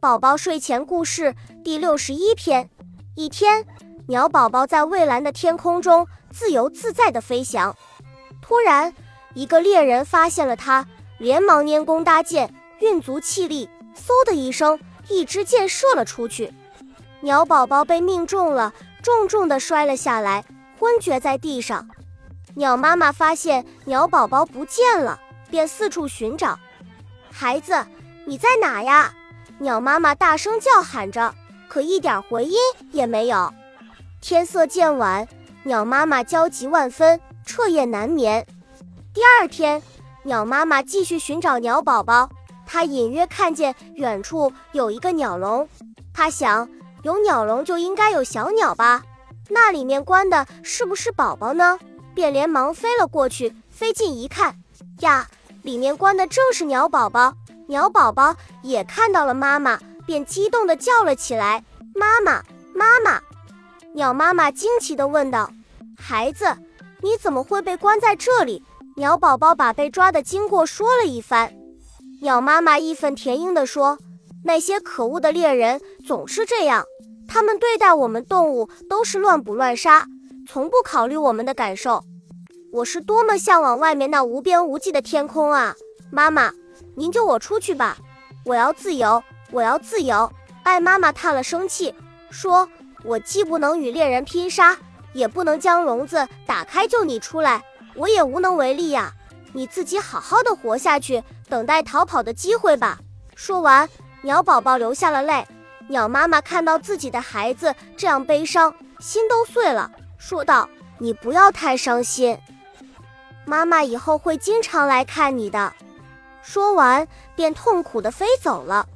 宝宝睡前故事第六十一篇。一天，鸟宝宝在蔚蓝的天空中自由自在地飞翔。突然，一个猎人发现了它，连忙拈弓搭箭，运足气力，嗖的一声，一支箭射了出去。鸟宝宝被命中了，重重地摔了下来，昏厥在地上。鸟妈妈发现鸟宝宝不见了，便四处寻找。孩子，你在哪呀？鸟妈妈大声叫喊着，可一点回音也没有。天色渐晚，鸟妈妈焦急万分，彻夜难眠。第二天，鸟妈妈继续寻找鸟宝宝，她隐约看见远处有一个鸟笼。她想，有鸟笼就应该有小鸟吧？那里面关的是不是宝宝呢？便连忙飞了过去，飞近一看，呀，里面关的正是鸟宝宝。鸟宝宝也看到了妈妈，便激动地叫了起来：“妈妈，妈妈！”鸟妈妈惊奇地问道：“孩子，你怎么会被关在这里？”鸟宝宝把被抓的经过说了一番。鸟妈妈义愤填膺地说：“那些可恶的猎人总是这样，他们对待我们动物都是乱捕乱杀，从不考虑我们的感受。我是多么向往外面那无边无际的天空啊，妈妈！”您救我出去吧！我要自由，我要自由！爱妈妈叹了声气，说：“我既不能与猎人拼杀，也不能将笼子打开救你出来，我也无能为力呀。你自己好好的活下去，等待逃跑的机会吧。”说完，鸟宝宝流下了泪。鸟妈妈看到自己的孩子这样悲伤，心都碎了，说道：“你不要太伤心，妈妈以后会经常来看你的。”说完，便痛苦地飞走了。